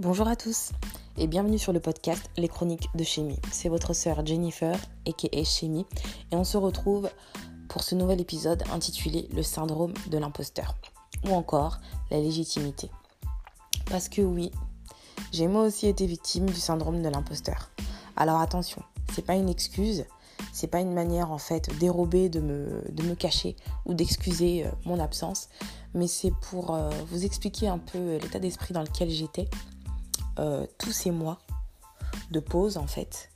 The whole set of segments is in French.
Bonjour à tous et bienvenue sur le podcast Les Chroniques de Chimie. C'est votre sœur Jennifer, aka Chimie, et on se retrouve pour ce nouvel épisode intitulé Le syndrome de l'imposteur ou encore la légitimité. Parce que oui, j'ai moi aussi été victime du syndrome de l'imposteur. Alors attention, c'est pas une excuse, c'est pas une manière en fait dérobée de me, cacher ou d'excuser euh, mon absence, mais c'est pour euh, vous expliquer un peu l'état d'esprit dans lequel j'étais euh, tous ces mois de pause en fait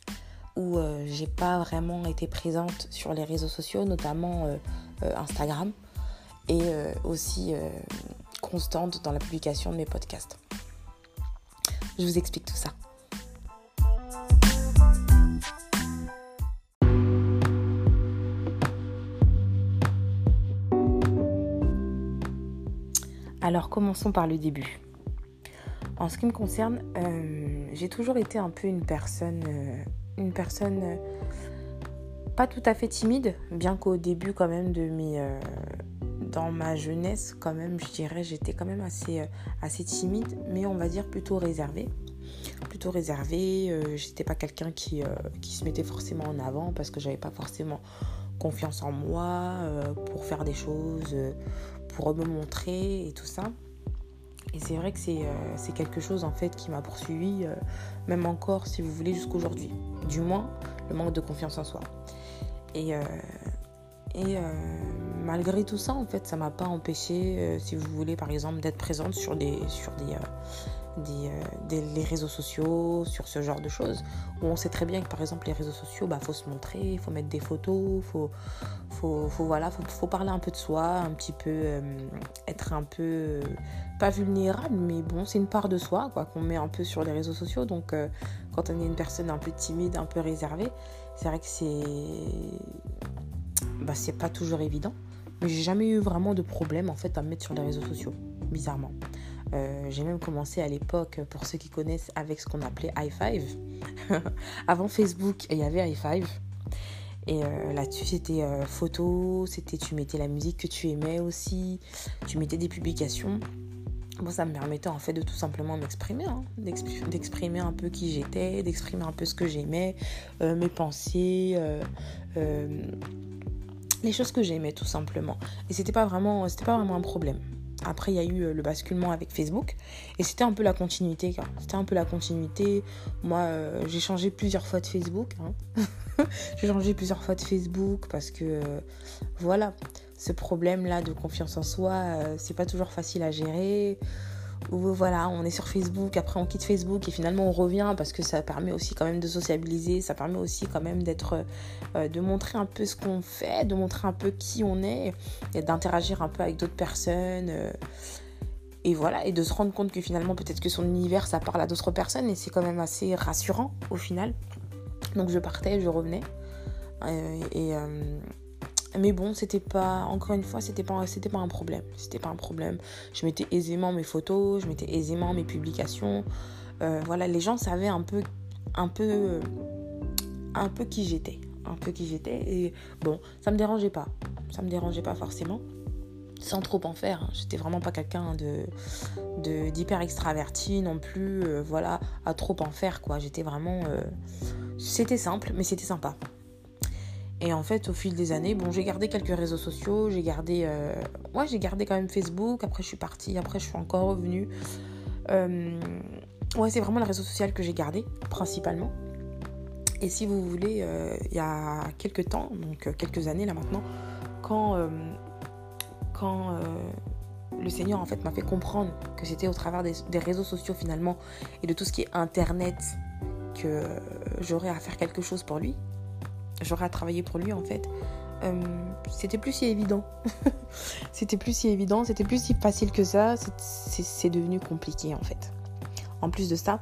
où euh, j'ai pas vraiment été présente sur les réseaux sociaux, notamment euh, Instagram, et aussi constante dans la publication de mes podcasts. Je vous explique tout ça. Alors commençons par le début. En ce qui me concerne, euh, j'ai toujours été un peu une personne, euh, une personne euh, pas tout à fait timide, bien qu'au début quand même de mes, dans ma jeunesse quand même, je dirais, j'étais quand même assez, assez timide, mais on va dire plutôt réservée plutôt réservée. j'étais pas quelqu'un qui, qui se mettait forcément en avant parce que j'avais pas forcément confiance en moi pour faire des choses, pour me montrer et tout ça. Et c'est vrai que euh, c'est quelque chose en fait qui m'a poursuivi, euh, même encore si vous voulez, jusqu'aujourd'hui. Du moins, le manque de confiance en soi. Et, euh, et malgré tout ça, en fait, ça m'a pas empêché, si vous voulez, par exemple, d'être présente sur des, sur des, des, des, les réseaux sociaux, sur ce genre de choses, où on sait très bien que par exemple les réseaux sociaux, bah faut se montrer, il faut mettre des photos, faut, faut, voilà, faut, parler un peu de soi, un petit peu être un peu pas vulnérable, mais bon, c'est une part de soi quoi qu'on met un peu sur les réseaux sociaux. Donc, euh, quand on est une personne un peu timide, un peu réservée, c'est vrai que c'est bah, c'est pas toujours évident. Mais j'ai jamais eu vraiment de problème en fait à me mettre sur les réseaux sociaux, bizarrement. Euh, j'ai même commencé à l'époque, pour ceux qui connaissent, avec ce qu'on appelait i5. Avant Facebook, il y avait i5. Et euh, là-dessus, c'était photo, c'était tu mettais la musique que tu aimais aussi, tu mettais des publications. Bon, ça me permettait en fait de tout simplement m'exprimer, hein. d'exprimer un peu qui j'étais, d'exprimer un peu ce que j'aimais, euh, mes pensées, euh, euh, les choses que j'aimais tout simplement. Et c'était pas c'était pas vraiment un problème. Après, il y a eu le basculement avec Facebook et c'était un peu la continuité. C'était un peu la continuité. Moi, j'ai changé plusieurs fois de Facebook. Hein. j'ai changé plusieurs fois de Facebook parce que voilà, ce problème-là de confiance en soi, euh, c'est pas toujours facile à gérer. Ou voilà, on est sur Facebook, après on quitte Facebook et finalement on revient parce que ça permet aussi quand même de sociabiliser, ça permet aussi quand même d'être, euh, de montrer un peu ce qu'on fait, de montrer un peu qui on est et d'interagir un peu avec d'autres personnes. Euh, et voilà, et de se rendre compte que finalement peut-être que son univers ça parle à d'autres personnes et c'est quand même assez rassurant au final. Donc je partais, je revenais. et, mais bon, c'était pas, encore une fois, c'était pas, pas un problème. C'était pas un problème. Je mettais aisément mes photos, je mettais aisément mes publications. Euh, voilà, les gens savaient un peu, un peu, un peu qui j'étais. Un peu qui j'étais. Et bon, ça me dérangeait pas. Ça me dérangeait pas forcément. Sans trop en faire. Hein. J'étais vraiment pas quelqu'un de, d'hyper extraverti non plus. Euh, voilà, à trop en faire, quoi. J'étais vraiment. Euh, c'était simple, mais c'était sympa. Et en fait, au fil des années, bon, j'ai gardé quelques réseaux sociaux, j'ai gardé, euh... ouais, j'ai gardé quand même Facebook. Après, je suis partie, après, je suis encore revenue. Euh... Ouais, c'est vraiment le réseau social que j'ai gardé principalement. Et si vous voulez, euh, il y a quelques temps, donc quelques années là maintenant, quand, quand le Seigneur en fait m'a fait comprendre que c'était au travers des, réseaux sociaux finalement et de tout ce qui est Internet que j'aurais à faire quelque chose pour lui, j'aurais à travailler pour lui en fait. Euh, c'était plus si évident. c'était plus si évident, c'était plus si facile que ça. C'est devenu compliqué en fait. En plus de ça,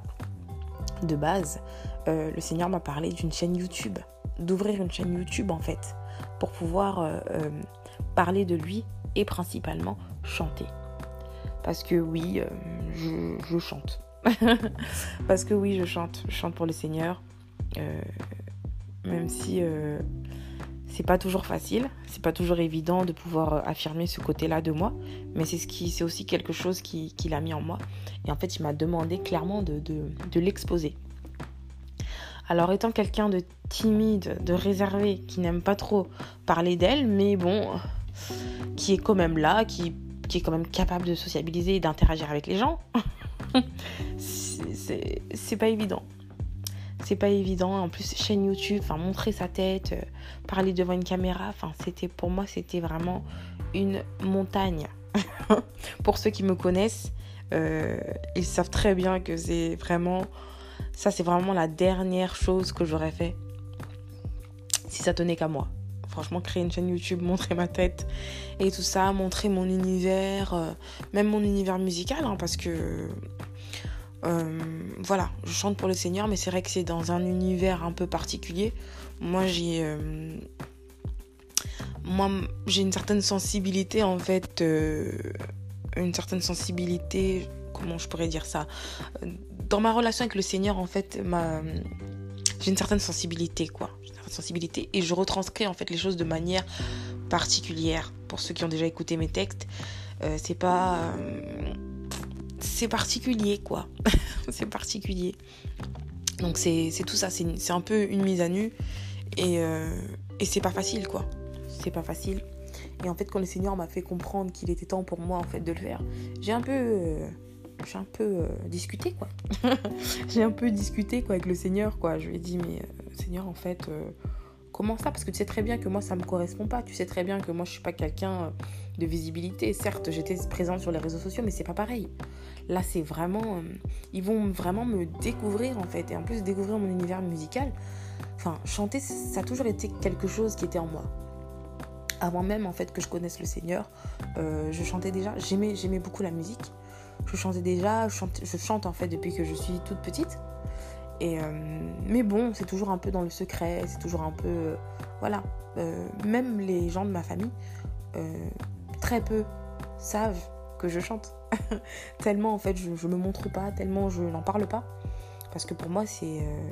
de base, euh, le Seigneur m'a parlé d'une chaîne YouTube, d'ouvrir une chaîne YouTube en fait, pour pouvoir euh, parler de lui et principalement chanter. Parce que oui, je, je, chante. Parce que oui, je chante. Je chante pour le Seigneur même si euh, C'est pas toujours facile, c'est pas toujours évident de pouvoir euh, affirmer ce côté-là de moi, mais c'est ce qui, c'est aussi quelque chose qu'il qui a mis en moi. Et en fait, il m'a demandé clairement de, de, de l'exposer. Alors, étant quelqu'un de timide, de réservé, qui n'aime pas trop parler d'elle, mais bon, qui est quand même là, qui, qui est quand même capable de sociabiliser et d'interagir avec les gens, c'est pas évident c'est pas évident. En plus, chaîne YouTube, enfin, montrer sa tête, euh, parler devant une caméra, enfin, c'était pour moi, c'était vraiment une montagne. pour ceux qui me connaissent, euh, ils savent très bien que c'est vraiment, ça, c'est vraiment la dernière chose que j'aurais fait si ça tenait qu'à moi. Franchement, créer une chaîne YouTube, montrer ma tête et tout ça, montrer mon univers, euh, même mon univers musical, hein, parce que euh, voilà, je chante pour le Seigneur, mais c'est vrai que c'est dans un univers un peu particulier. Moi, j'ai euh, moi j'ai une certaine sensibilité en fait, euh, une certaine sensibilité. Comment je pourrais dire ça? Dans ma relation avec le Seigneur, en fait, j'ai une certaine sensibilité quoi, une certaine sensibilité et je retranscris en fait les choses de manière particulière. Pour ceux qui ont déjà écouté mes textes, c'est pas c'est particulier, quoi. c'est particulier. Donc c'est tout ça, c'est un peu une mise à nu. Et, euh, et c'est pas facile, quoi. C'est pas facile. Et en fait, quand le Seigneur m'a fait comprendre qu'il était temps pour moi, en fait, de le faire, j'ai un peu... Euh, j'ai un peu euh, discuté, quoi. j'ai un peu discuté, quoi, avec le Seigneur, quoi. Je lui ai dit, mais Seigneur, en fait... Comment ça? Parce que tu sais très bien que moi, ça me correspond pas. Tu sais très bien que moi, je suis pas quelqu'un de visibilité. Certes, j'étais présente sur les réseaux sociaux, mais c'est pas pareil. Là, c'est vraiment. Euh, ils vont vraiment me découvrir en fait. Et en plus, découvrir mon univers musical. Enfin, chanter, ça a toujours été quelque chose qui était en moi. Avant même en fait que je connaisse le Seigneur, euh, je chantais déjà. J'aimais, j'aimais beaucoup la musique. Je chantais déjà. Je chante, je chante en fait depuis que je suis toute petite. Et euh, mais bon, c'est toujours un peu dans le secret. C'est toujours un peu. voilà. même les gens de ma famille, très peu savent que je chante. tellement en fait je, je me montre pas, tellement je n'en parle pas. Parce que pour moi c'est euh,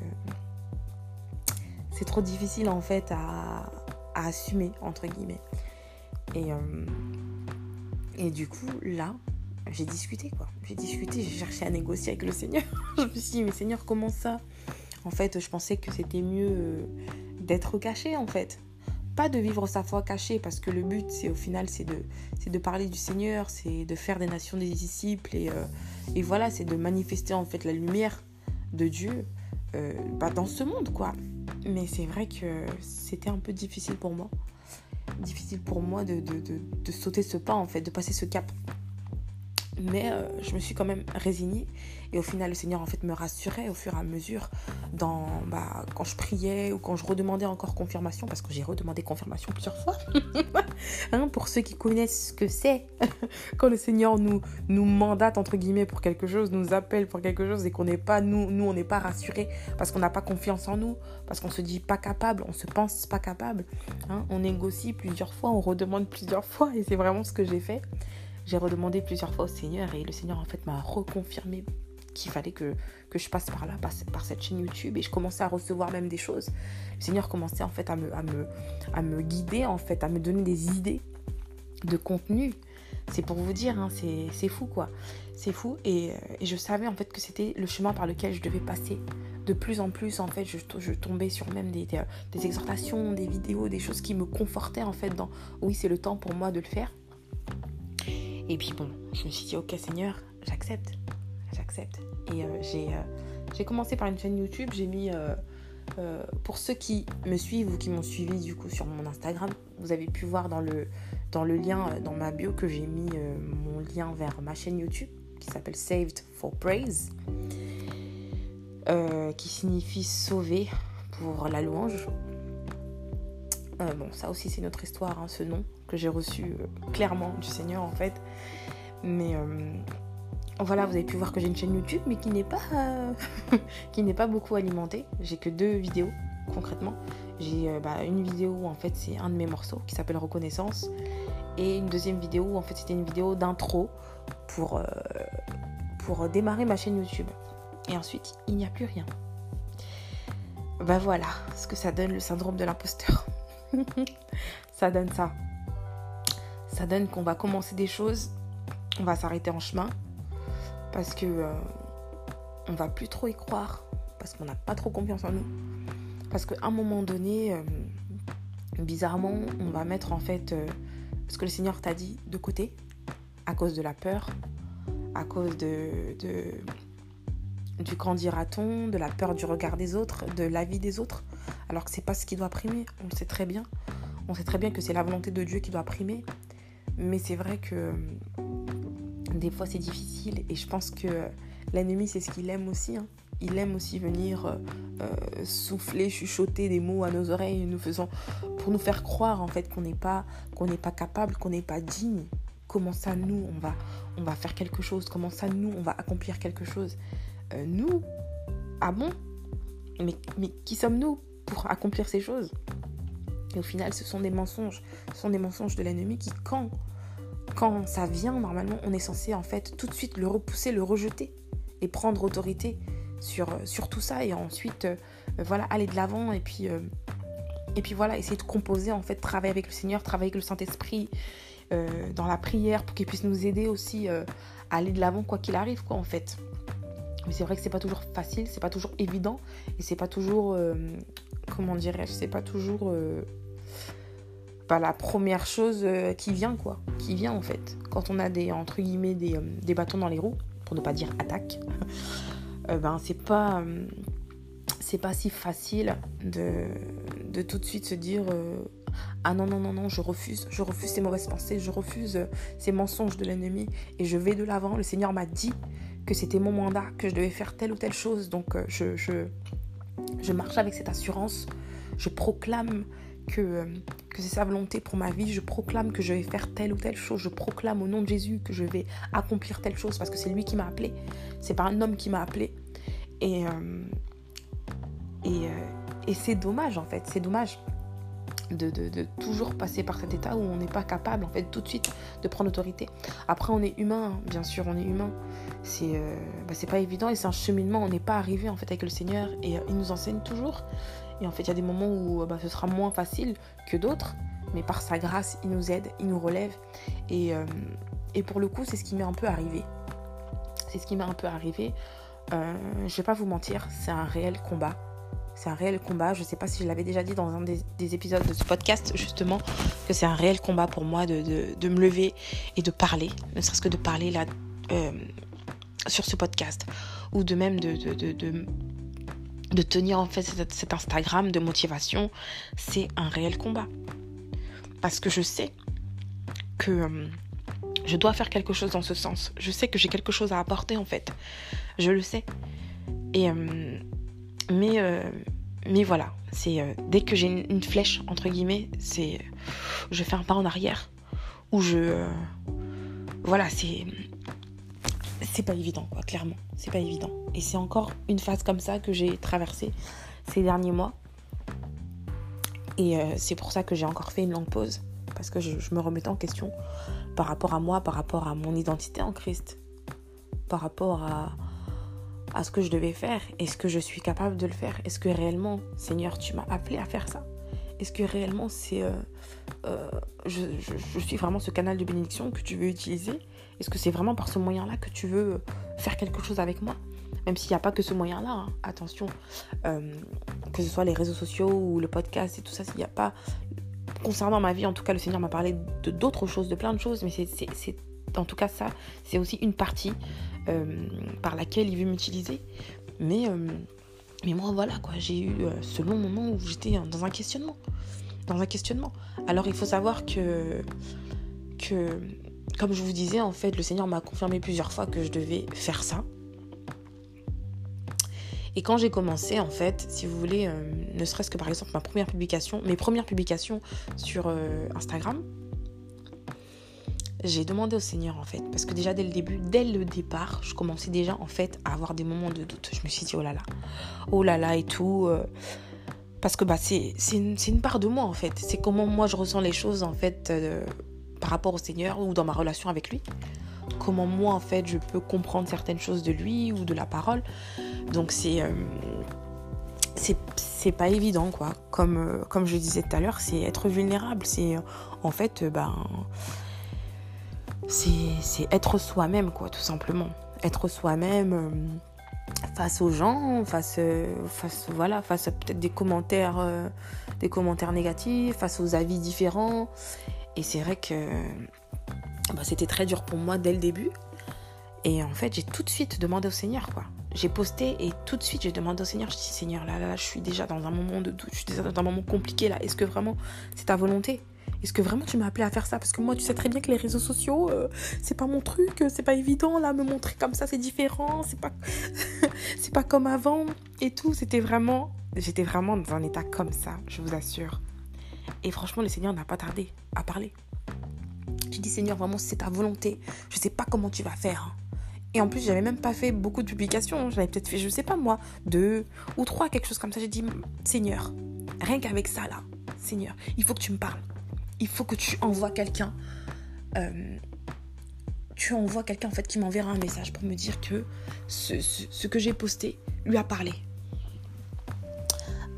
trop difficile en fait à, assumer entre guillemets. Et, euh, et du coup là j'ai discuté quoi. J'ai discuté, j'ai cherché à négocier avec le Seigneur. je me suis dit mais Seigneur comment ça? En fait je pensais que c'était mieux euh, d'être caché en fait pas de vivre sa foi cachée, parce que le but, c'est au final, c'est de, de parler du Seigneur, c'est de faire des nations des disciples, et, euh, et voilà, c'est de manifester en fait la lumière de Dieu euh, bah, dans ce monde, quoi. Mais c'est vrai que c'était un peu difficile pour moi. Difficile pour moi de, de, de, de sauter ce pas, en fait, de passer ce cap. Mais euh, je me suis quand même résignée. Et au final, le Seigneur en fait me rassurait au fur et à mesure dans, bah, quand je priais ou quand je redemandais encore confirmation, parce que j'ai redemandé confirmation plusieurs fois. hein, pour ceux qui connaissent ce que c'est, quand le Seigneur nous, nous mandate, entre guillemets, pour quelque chose, nous appelle pour quelque chose et qu'on n'est pas, nous, nous on n'est pas rassurés parce qu'on n'a pas confiance en nous, parce qu'on se dit pas capable, on se pense pas capable. Hein, on négocie plusieurs fois, on redemande plusieurs fois et c'est vraiment ce que j'ai fait. J'ai redemandé plusieurs fois au Seigneur et le Seigneur en fait m'a reconfirmé qu'il fallait que, que je passe par là, par, par, cette chaîne YouTube et je commençais à recevoir même des choses. Le Seigneur commençait en fait à me, à me, à me guider, en fait, à me donner des idées de contenu. C'est pour vous dire, hein, c'est fou quoi. C'est fou et, je savais en fait que c'était le chemin par lequel je devais passer. De plus en plus en fait, je, je tombais sur même des, des, des exhortations, des vidéos, des choses qui me confortaient en fait dans oui c'est le temps pour moi de le faire. Et puis bon, je me suis dit, ok Seigneur, j'accepte. J'accepte. Et euh, euh, j'ai commencé par une chaîne YouTube. J'ai mis, euh, pour ceux qui me suivent ou qui m'ont suivi du coup sur mon Instagram, vous avez pu voir dans le, dans le lien, dans ma bio, que j'ai mis mon lien vers ma chaîne YouTube qui s'appelle Saved for Praise, qui signifie sauver pour la louange. bon, ça aussi c'est notre histoire, hein, ce nom que j'ai reçu euh, clairement du Seigneur en fait. Mais euh, voilà, vous avez pu voir que j'ai une chaîne YouTube, mais qui n'est pas, qui n'est pas beaucoup alimentée. J'ai que deux vidéos concrètement. J'ai euh, bah, une vidéo où en fait c'est un de mes morceaux qui s'appelle Reconnaissance et une deuxième vidéo où en fait c'était une vidéo d'intro pour, pour démarrer ma chaîne YouTube. Et ensuite, il n'y a plus rien. Bah voilà ce que ça donne le syndrome de l'imposteur. ça donne ça. Ça donne qu'on va commencer des choses, on va s'arrêter en chemin parce que euh, on va plus trop y croire, parce qu'on n'a pas trop confiance en nous. Parce qu'à un moment donné, euh, bizarrement, on va mettre en fait euh, ce que le Seigneur t'a dit de côté, à cause de la peur, à cause de, du grand dira-t-on, de la peur du regard des autres, de l'avis des autres, alors que c'est pas ce qui doit primer. On le sait très bien. On sait très bien que c'est la volonté de Dieu qui doit primer. Mais c'est vrai que des fois c'est difficile et je pense que l'ennemi c'est ce qu'il aime aussi. Hein. Il aime aussi venir euh, euh, souffler, chuchoter des mots à nos oreilles, nous faisant pour nous faire croire en fait qu'on n'est pas pas capable, qu'on n'est pas digne. Comment ça nous on va on va faire quelque chose? Comment ça nous on va accomplir quelque chose? Euh, Nous ah bon? Mais, mais qui sommes-nous pour accomplir ces choses? Et au final, ce sont des mensonges. Ce sont des mensonges de l'ennemi qui, quand quand ça vient, normalement, on est censé en fait tout de suite le repousser, le rejeter et prendre autorité sur, euh, sur tout ça et ensuite euh, voilà aller de l'avant et puis euh, et puis voilà essayer de composer en fait travailler avec le Seigneur, travailler avec le Saint-Esprit dans la prière pour qu'il puisse nous aider aussi à aller de l'avant quoi qu'il arrive quoi en fait. Mais c'est vrai que c'est pas toujours facile, c'est pas toujours évident et c'est pas toujours comment dirais-je, c'est pas toujours la première chose euh, qui vient, quoi. Qui vient, en fait. Quand on a des, entre guillemets, des, euh, des bâtons dans les roues, pour ne pas dire attaque, euh, ben, c'est pas, c'est pas si facile de, de tout de suite se dire Ah non, non, non, non, je refuse, je refuse ces mauvaises pensées, je refuse ces mensonges de l'ennemi et je vais de l'avant. Le Seigneur m'a dit que c'était mon mandat, que je devais faire telle ou telle chose. Donc, je, je, je marche avec cette assurance. Je proclame que, que c'est sa volonté pour ma vie. Je proclame que je vais faire telle ou telle chose. Je proclame au nom de Jésus que je vais accomplir telle chose parce que c'est lui qui m'a appelé. C'est pas un homme qui m'a appelé. Et, euh, et, euh, et c'est dommage en fait. C'est dommage. De, toujours passer par cet état où on n'est pas capable en fait tout de suite de prendre autorité. Après on est humain, hein. bien sûr on est humain. C'est euh, bah, c'est pas évident et c'est un cheminement. On n'est pas arrivé en fait avec le Seigneur et il nous enseigne toujours. Et en fait, il y a des moments où bah, ce sera moins facile que d'autres, mais par sa grâce, il nous aide, il nous relève. Et, euh, et pour le coup, c'est ce qui m'est un peu arrivé. C'est ce qui m'est un peu arrivé. Euh, je vais pas vous mentir, c'est un réel combat. C'est un réel combat. Je ne sais pas si je l'avais déjà dit dans un des, épisodes de ce podcast, justement, que c'est un réel combat pour moi de, me lever et de parler, ne serait-ce que de parler là euh, sur ce podcast, ou de même de tenir en fait cet, Instagram de motivation, c'est un réel combat. Parce que je sais que euh, je dois faire quelque chose dans ce sens. Je sais que j'ai quelque chose à apporter en fait. Je le sais. Et euh, mais euh, mais voilà, c'est dès que j'ai une, une, flèche entre guillemets, c'est je fais un pas en arrière ou je voilà, c'est c'est pas évident, quoi, clairement. C'est pas évident. Et c'est encore une phase comme ça que j'ai traversée ces derniers mois. Et euh, c'est pour ça que j'ai encore fait une longue pause. Parce que je, me remettais en question par rapport à moi, par rapport à mon identité en Christ, par rapport à, à ce que je devais faire. Est-ce que je suis capable de le faire? Est-ce que réellement, Seigneur, tu m'as appelé à faire ça? Est-ce que réellement, c'est, euh, euh, je, suis vraiment ce canal de bénédiction que tu veux utiliser? Est-ce que c'est vraiment par ce moyen-là que tu veux faire quelque chose avec moi? Même s'il n'y a pas que ce moyen-là, hein. attention, euh, que ce soit les réseaux sociaux ou le podcast et tout ça, s'il n'y a pas... Concernant ma vie, en tout cas, le Seigneur m'a parlé de d'autres choses, de plein de choses, mais c'est en tout cas ça, c'est aussi une partie par laquelle il veut m'utiliser. Mais, mais moi, voilà, quoi, j'ai eu ce long moment où j'étais dans un questionnement. Dans un questionnement. Alors, il faut savoir que, que comme je vous disais, en fait, le Seigneur m'a confirmé plusieurs fois que je devais faire ça. Et quand j'ai commencé, en fait, si vous voulez, euh, ne serait-ce que par exemple ma première publication, mes premières publications sur euh, Instagram, j'ai demandé au Seigneur en fait, parce que déjà dès le début, dès le départ, je commençais déjà en fait à avoir des moments de doute. Je me suis dit oh là là, oh là là et tout, euh, parce que bah c'est une, une, part de moi en fait. C'est comment moi je ressens les choses en fait par rapport au Seigneur ou dans ma relation avec lui. Comment moi, en fait, je peux comprendre certaines choses de lui ou de la parole. Donc, c'est. Euh, c'est pas évident, quoi. Comme, euh, comme je disais tout à l'heure, c'est être vulnérable. C'est en fait, ben, c'est être soi-même, quoi, tout simplement. Être soi-même face aux gens, face, face, voilà, face à peut-être des commentaires, des commentaires négatifs, face aux avis différents. Et c'est vrai que bah, c'était très dur pour moi dès le début. Et en fait, j'ai tout de suite demandé au Seigneur, quoi. J'ai posté et tout de suite, j'ai demandé au Seigneur, je dis, Seigneur, là, là, là, je suis déjà dans un moment de doute, je suis déjà dans un moment compliqué, là. Est-ce que vraiment c'est ta volonté? Est-ce que vraiment tu m'as appelé à faire ça? Parce que moi, tu sais très bien que les réseaux sociaux, euh, c'est pas mon truc, c'est pas évident, là, me montrer comme ça, c'est différent, c'est pas, c'est pas comme avant et tout. C'était vraiment, j'étais vraiment dans un état comme ça, je vous assure. Et franchement, le Seigneur n'a pas tardé à parler. J'ai dit, Seigneur, vraiment, c'est ta volonté. Je sais pas comment tu vas faire. Hein. Et en plus, j'avais même pas fait beaucoup de publications. J'avais peut-être fait, je sais pas moi, deux ou trois, quelque chose comme ça. J'ai dit, Seigneur, rien qu'avec ça là, Seigneur, il faut que tu me parles. Il faut que tu envoies quelqu'un. Euh, tu envoies quelqu'un en fait qui m'enverra un message pour me dire que ce, que j'ai posté lui a parlé.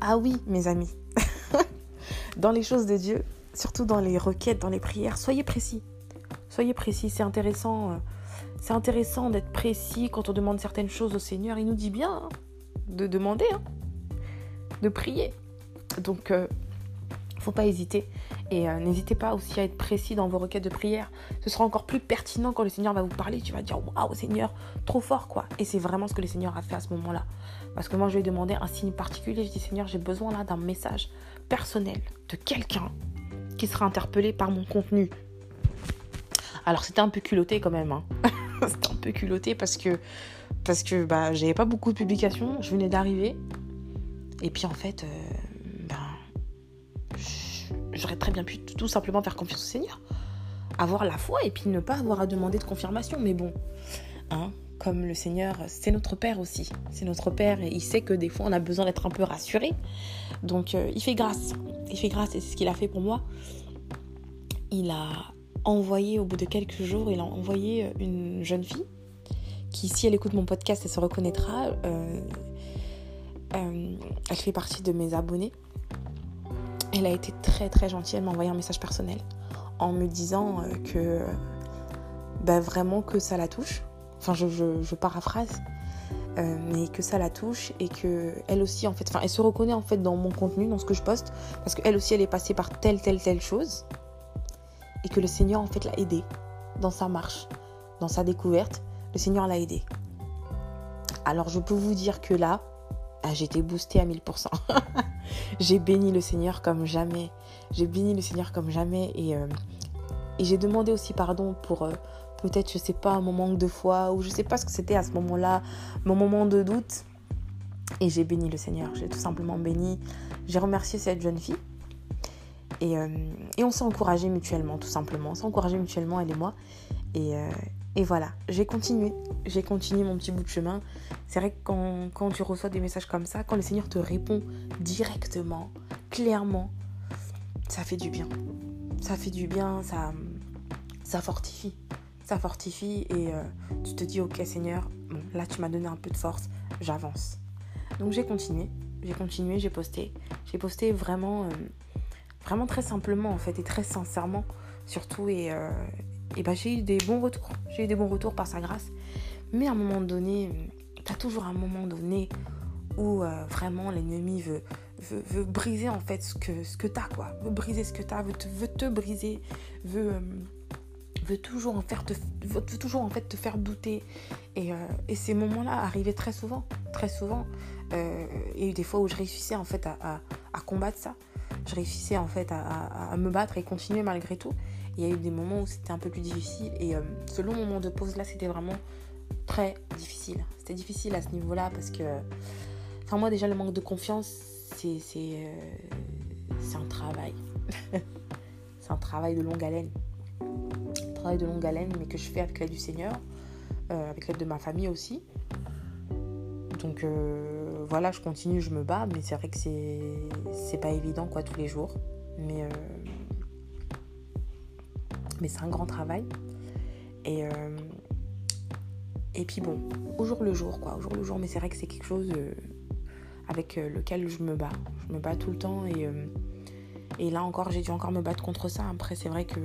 Ah oui, mes amis. dans les choses de Dieu, surtout dans les requêtes, dans les prières, soyez précis. Soyez précis, c'est intéressant. Euh, c'est intéressant d'être précis quand on demande certaines choses au Seigneur. Il nous dit bien hein, de demander, hein, de prier. Donc, euh, faut pas hésiter. Et euh, n'hésitez pas aussi à être précis dans vos requêtes de prière. Ce sera encore plus pertinent quand le Seigneur va vous parler. Tu vas dire Waouh, Seigneur, trop fort quoi. Et c'est vraiment ce que le Seigneur a fait à ce moment-là. Parce que moi, je lui ai demandé un signe particulier. Je dis Seigneur, j'ai besoin là d'un message personnel de quelqu'un qui sera interpellé par mon contenu. Alors c'était un peu culotté quand même. Hein. c'était un peu culotté parce que parce que bah j'avais pas beaucoup de publications, je venais d'arriver. Et puis en fait, euh, j'aurais très bien pu tout simplement faire confiance au Seigneur, avoir la foi et puis ne pas avoir à demander de confirmation. Mais bon, hein, comme le Seigneur, c'est notre Père aussi. C'est notre Père et il sait que des fois on a besoin d'être un peu rassuré. Donc euh, il fait grâce. Il fait grâce et c'est ce qu'il a fait pour moi. Il a envoyé au bout de quelques jours, il a envoyé une jeune fille qui, si elle écoute mon podcast, elle se reconnaîtra. Euh, euh, elle fait partie de mes abonnés. Elle a été très très gentille. Elle m'a envoyé un message personnel en me disant que ben, vraiment que ça la touche enfin je, paraphrase, euh, mais que ça la touche et que elle aussi en fait, enfin elle se reconnaît en fait dans mon contenu, dans ce que je poste, parce qu'elle aussi elle est passée par telle telle telle chose et que le Seigneur en fait l'a aidée dans sa marche, dans sa découverte, le Seigneur l'a aidée. Alors je peux vous dire que là, ah, été boostée à 1000%. j'ai béni le Seigneur comme jamais. J'ai béni le Seigneur comme jamais et, euh, j'ai demandé aussi pardon pour, euh, peut-être, je sais pas, mon manque de foi, ou je sais pas ce que c'était à ce moment-là, mon moment de doute. Et j'ai béni le Seigneur, j'ai tout simplement béni. J'ai remercié cette jeune fille. Et, euh, on s'est encouragé mutuellement, tout simplement. On s'est encouragé mutuellement, elle et moi. Et, et voilà, j'ai continué. J'ai continué mon petit bout de chemin. C'est vrai que quand, tu reçois des messages comme ça, quand le Seigneur te répond directement, clairement, ça fait du bien. Ça fait du bien, ça, fortifie ça fortifie et euh, tu te dis ok Seigneur, là tu m'as donné un peu de force, j'avance. Donc j'ai continué, j'ai continué, j'ai posté. J'ai posté vraiment, euh, vraiment très simplement en fait et très sincèrement surtout euh, et bah, j'ai eu des bons retours. J'ai eu des bons retours par sa grâce. Mais à un moment donné, tu as toujours un moment donné où vraiment l'ennemi veut, veut, briser en fait ce que, ce que tu as quoi. Veut briser ce que tu as, veut te, veut te briser, veut veut toujours en faire te, veut toujours en fait te faire douter et, euh, ces moments là arrivaient très souvent très souvent euh, il y a eu des fois où je réussissais en fait à, combattre ça je réussissais en fait à, me battre et continuer malgré tout. Il y a eu des moments où c'était un peu plus difficile. Et euh, ce long moment de pause là c'était vraiment très difficile. C'était difficile à ce niveau là parce que enfin moi déjà le manque de confiance c'est euh, un travail. C'est un travail de longue haleine. De longue haleine, mais que je fais avec l'aide du Seigneur, euh, avec l'aide de ma famille aussi. Donc euh, voilà, je continue, je me bats, mais c'est vrai que c'est pas évident quoi tous les jours. Mais, euh, mais c'est un grand travail. Et, et puis bon, au jour le jour, quoi, au jour le jour, mais c'est vrai que c'est quelque chose avec lequel je me bats. Je me bats tout le temps et, et là encore, j'ai dû encore me battre contre ça. Après, c'est vrai que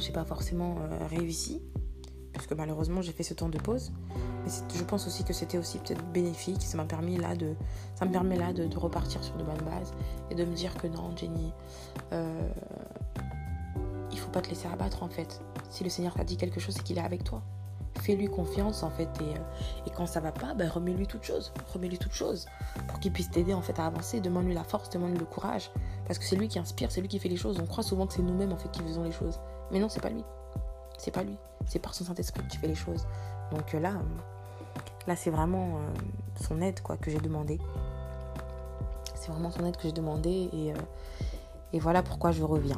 j'ai pas forcément réussi, puisque malheureusement, j'ai fait ce temps de pause. Je pense aussi que c'était aussi peut-être bénéfique. Ça m'a permis là de, ça me permet là de, repartir sur de bonnes bases et de me dire que non, Jenny, euh, il faut pas te laisser abattre en fait. Si le Seigneur t'a dit quelque chose, c'est qu'il est avec toi. Fais-lui confiance en fait et, euh, quand ça va pas, ben, remets-lui toute chose, remets-lui toute chose pour qu'il puisse t'aider en fait à avancer. Demande-lui la force, demande-lui le courage parce que c'est lui qui inspire, c'est lui qui fait les choses. On croit souvent que c'est nous-mêmes en fait qui faisons les choses, mais non, c'est pas lui. C'est pas lui. C'est par son Saint-Esprit que tu fais les choses. Donc euh, là, Là, c'est vraiment euh, son aide quoi, que j'ai demandé. C'est vraiment son aide que j'ai demandé et, euh, voilà pourquoi je reviens.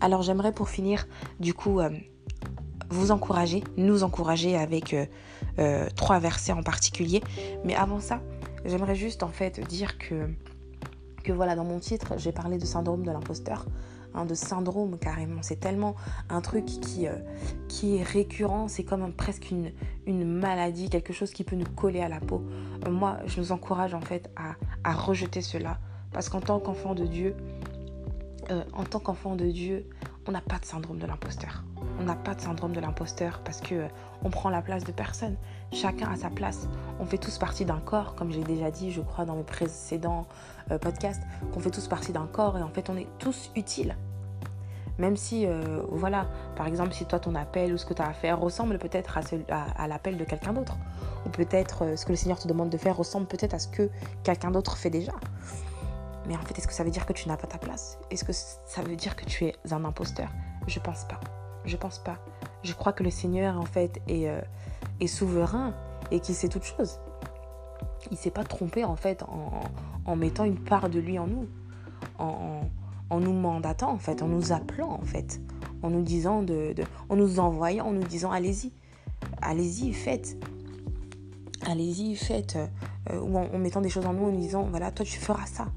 Alors j'aimerais pour finir, du coup, euh, vous encourager, nous encourager avec trois versets en particulier. Mais avant ça, j'aimerais juste en fait dire que voilà, dans mon titre, j'ai parlé de syndrome de l'imposteur. Hein, de syndrome carrément. C'est tellement un truc qui, euh, est récurrent, c'est comme presque une, maladie, quelque chose qui peut nous coller à la peau. Euh, moi, je nous encourage en fait à, à rejeter cela. Parce qu'en tant qu'enfant de Dieu, euh, en tant qu'enfant de Dieu, on n'a pas de syndrome de l'imposteur. On n'a pas de syndrome de l'imposteur parce que euh, on prend la place de personne. Chacun a sa place. On fait tous partie d'un corps, comme j'ai déjà dit, je crois, dans mes précédents euh, podcasts, qu'on fait tous partie d'un corps et en fait, on est tous utiles. Même si, voilà, par exemple, si toi, ton appel ou ce que tu as à faire ressemble peut-être à l'appel de quelqu'un d'autre, ou peut-être ce que le Seigneur te demande de faire ressemble peut-être à ce que quelqu'un d'autre fait déjà. Mais en fait, est-ce que ça veut dire que tu n'as pas ta place? Est-ce que ça veut dire que tu es un imposteur? Je pense pas. Je pense pas. Je crois que le Seigneur, en fait, est, euh, souverain et qu'il sait toutes choses. Il s'est pas trompé, en fait, en, mettant une part de lui en nous. En, nous mandatant, en fait, en nous appelant, en fait. En nous disant, de, en nous envoyant, en nous disant, allez-y. Allez-y, faites. Allez-y, faites. Euh, ou en, mettant des choses en nous, en nous disant, voilà, toi, tu feras ça.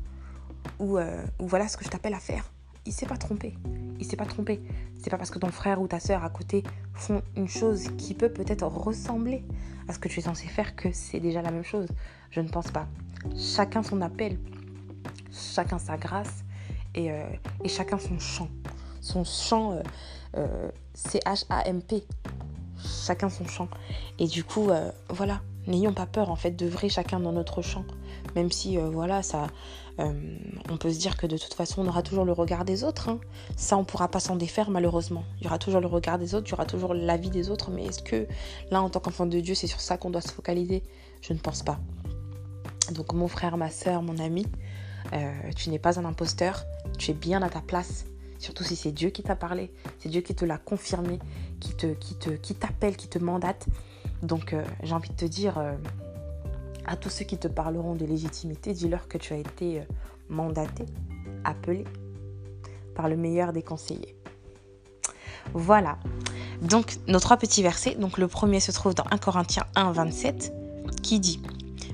Euh, ou, voilà ce que je t'appelle à faire. Il s'est pas trompé. Il s'est pas trompé. C'est pas parce que ton frère ou ta soeur à côté font une chose qui peut peut-être ressembler à ce que tu es censé faire que c'est déjà la même chose. Je ne pense pas. Chacun son appel, chacun sa grâce et, euh, chacun son chant. Son chant, euh, c'est H-A-M-P. Chacun son chant. Et du coup, voilà, n'ayons pas peur en fait de chacun dans notre champ. Même si, voilà, ça euh, on peut se dire que de toute façon, on aura toujours le regard des autres. Hein. Ça, on pourra pas s'en défaire, malheureusement. Il y aura toujours le regard des autres, il y aura toujours l'avis des autres. Mais est-ce que là, en tant qu'enfant de Dieu, c'est sur ça qu'on doit se focaliser? Je ne pense pas. Donc, mon frère, ma soeur, mon ami, euh, tu n'es pas un imposteur. Tu es bien à ta place. Surtout si c'est Dieu qui t'a parlé, c'est Dieu qui te l'a confirmé, qui te, qui qui t'appelle, qui te mandate. Donc, euh, j'ai envie de te dire à tous ceux qui te parleront de légitimité, dis-leur que tu as été euh, mandaté, appelé par le meilleur des conseillers. Voilà. Donc, nos trois petits versets. Donc, le premier se trouve dans 1 Corinthiens 1, 27, qui dit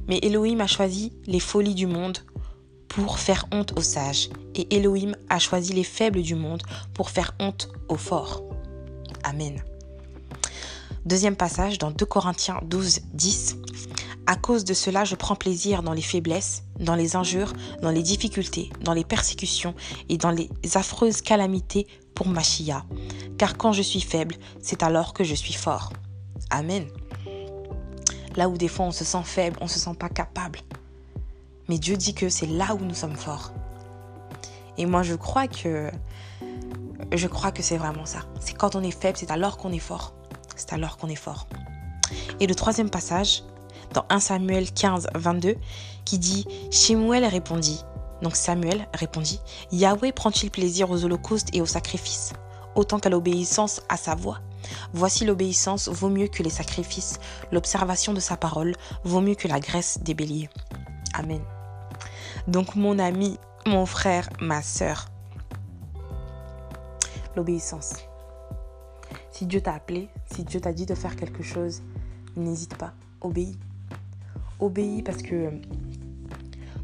Mais Elohim a choisi les folies du monde pour faire honte aux sages, et Elohim a choisi les faibles du monde pour faire honte aux forts. Amen. Deuxième passage dans 2 Corinthiens 12, 10. À cause de cela, je prends plaisir dans les faiblesses, dans les injures, dans les difficultés, dans les persécutions et dans les affreuses calamités pour Machia. Car quand je suis faible, c'est alors que je suis fort. Amen. Là où des fois on se sent faible, on ne se sent pas capable. Mais Dieu dit que c'est là où nous sommes forts. Et moi je crois que je crois que c'est vraiment ça. C'est quand on est faible, c'est alors qu'on est fort. C'est alors qu'on est fort. Et le troisième passage, dans 1 Samuel 15, 22, qui dit Shemuel répondit, donc Samuel répondit Yahweh prend-il plaisir aux holocaustes et aux sacrifices, autant qu'à l'obéissance à sa voix Voici l'obéissance vaut mieux que les sacrifices, l'observation de sa parole vaut mieux que la graisse des béliers. Amen. Donc mon ami, mon frère, ma sœur, l'obéissance. Si Dieu t'a appelé, si Dieu t'a dit de faire quelque chose, n'hésite pas, obéis obéis parce que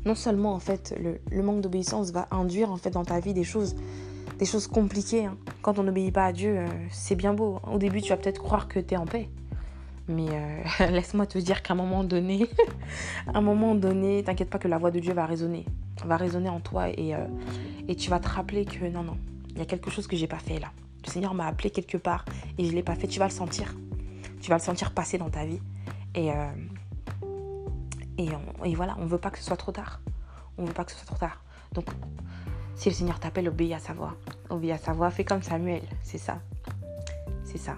non seulement en fait le, manque d'obéissance va induire en fait dans ta vie des choses compliquées. Hein. Quand on n'obéit pas à Dieu, euh, c'est bien beau. Au début, tu vas peut-être croire que tu es en paix. Mais euh, laisse-moi te dire qu'à un moment donné, un moment donné, t'inquiète pas que la voix de Dieu va résonner. Va résonner en toi et, euh, et tu vas te rappeler que non, non, il y a quelque chose que j'ai pas fait là. Le Seigneur m'a appelé quelque part et je l'ai pas fait. Tu vas le sentir. Tu vas le sentir passer dans ta vie. Et, et, et voilà, on veut pas que ce soit trop tard. On veut pas que ce soit trop tard. Donc, si le Seigneur t'appelle, obéis à sa voix. Obéis à sa voix, fais comme Samuel. C'est ça. C'est ça.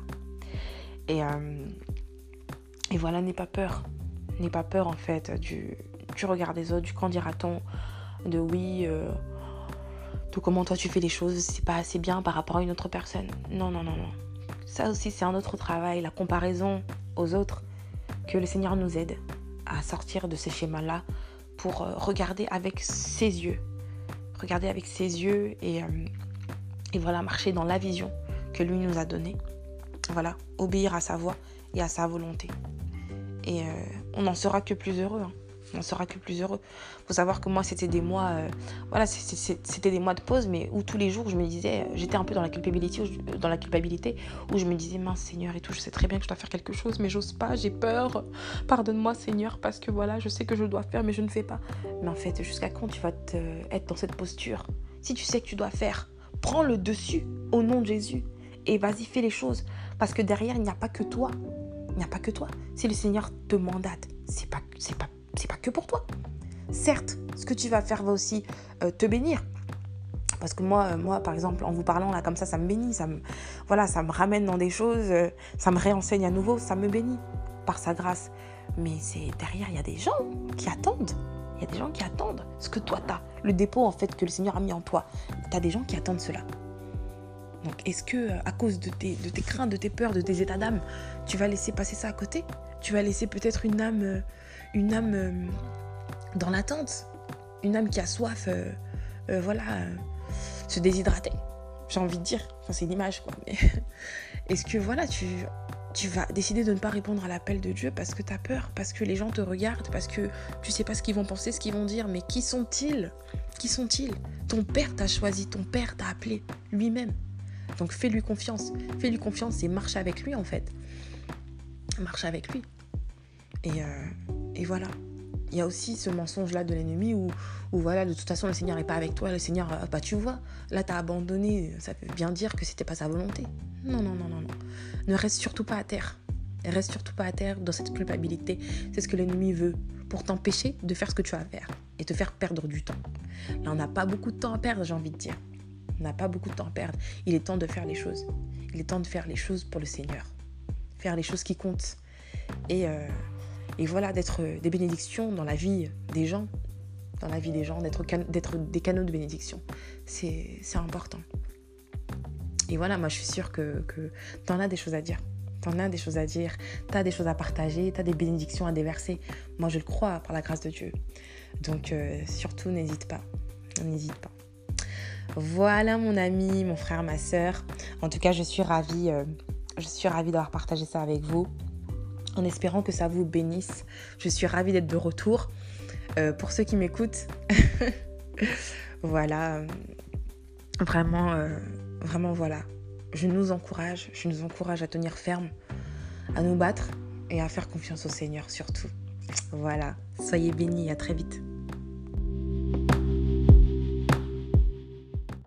Et, euh, et voilà, n'aie pas peur. N'aie pas peur, en fait, du, du regard des autres, du quand dira-t-on, de oui, euh, comment toi tu fais les choses, c'est pas assez bien par rapport à une autre personne. Non, non, non, non. Ça aussi, c'est un autre travail, la comparaison aux autres, que le Seigneur nous aide à sortir de ces schémas-là pour euh, regarder avec ses yeux, regarder avec ses yeux et, euh, et voilà, marcher dans la vision que lui nous a donnée. Voilà, obéir à sa voix et à sa volonté. Et euh, on n'en sera que plus heureux. Hein on sera que plus heureux. Faut savoir que moi, c'était des mois, euh, voilà, c'était des mois de pause, mais où tous les jours, je me disais, euh, j'étais un peu dans la culpabilité, où dans la culpabilité, où je me disais, mince Seigneur et tout, je sais très bien que je dois faire quelque chose, mais j'ose pas, j'ai peur. Pardonne-moi Seigneur, parce que voilà, je sais que je dois faire, mais je ne fais pas. Mais en fait, jusqu'à quand tu vas te, être dans cette posture? Si tu sais que tu dois faire, prends le dessus au nom de Jésus et vas-y, fais les choses, parce que derrière, il n'y a pas que toi. Il n'y a pas que toi. Si le Seigneur te mandate, c'est pas, c'est pas c'est pas que pour toi. Certes, ce que tu vas faire va aussi euh, te bénir. Parce que moi, euh, moi, par exemple, en vous parlant là comme ça, ça me bénit, ça me, voilà, ça me ramène dans des choses, euh, ça me réenseigne à nouveau, ça me bénit par sa grâce. Mais c'est derrière, il y a des gens qui attendent. Il y a des gens qui attendent ce que toi t'as, le dépôt en fait que le Seigneur a mis en toi. Tu as des gens qui attendent cela. Donc, est-ce que à cause de tes craintes, de tes peurs, de tes états d'âme, tu vas laisser passer ça à côté? Tu vas laisser peut-être une âme une âme euh, dans l'attente, une âme qui a soif, euh, euh, voilà, se déshydrater. J'ai envie de dire, c'est une image quoi. Est-ce que voilà, tu, tu vas décider de ne pas répondre à l'appel de Dieu parce que tu as peur, parce que les gens te regardent, parce que tu sais pas ce qu'ils vont penser, ce qu'ils vont dire, mais qui sont-ils? Qui sont-ils? Ton père t'a choisi, ton père t'a appelé lui-même. Donc fais-lui confiance, fais-lui confiance et marche avec lui en fait. Marche avec lui. Et, et voilà. Il y a aussi ce mensonge-là de l'ennemi où, où, voilà, de toute façon, le Seigneur n'est pas avec toi. Le Seigneur, euh, bah, tu vois, là, tu as abandonné. Ça veut bien dire que c'était pas sa volonté. Non, non, non, non, non. Ne reste surtout pas à terre. Reste surtout pas à terre dans cette culpabilité. C'est ce que l'ennemi veut pour t'empêcher de faire ce que tu as à faire et te faire perdre du temps. Là, on n'a pas beaucoup de temps à perdre, j'ai envie de dire. On n'a pas beaucoup de temps à perdre. Il est temps de faire les choses. Il est temps de faire les choses pour le Seigneur. Faire les choses qui comptent. Et euh, et voilà, d'être des bénédictions dans la vie des gens, dans la vie des gens, d'être des canaux de bénédiction. C'est important. Et voilà, moi je suis sûre que, que tu en as des choses à dire. Tu en as des choses à dire, tu as des choses à partager, tu as des bénédictions à déverser. Moi je le crois par la grâce de Dieu. Donc euh, surtout n'hésite pas. N'hésite pas. Voilà mon ami, mon frère, ma soeur. En tout cas, je suis ravie, euh, je suis ravie d'avoir partagé ça avec vous en espérant que ça vous bénisse. Je suis ravie d'être de retour. Euh, pour ceux qui m'écoutent, voilà, vraiment, euh, vraiment voilà. Je nous encourage, je nous encourage à tenir ferme, à nous battre et à faire confiance au Seigneur surtout. Voilà, soyez bénis, à très vite.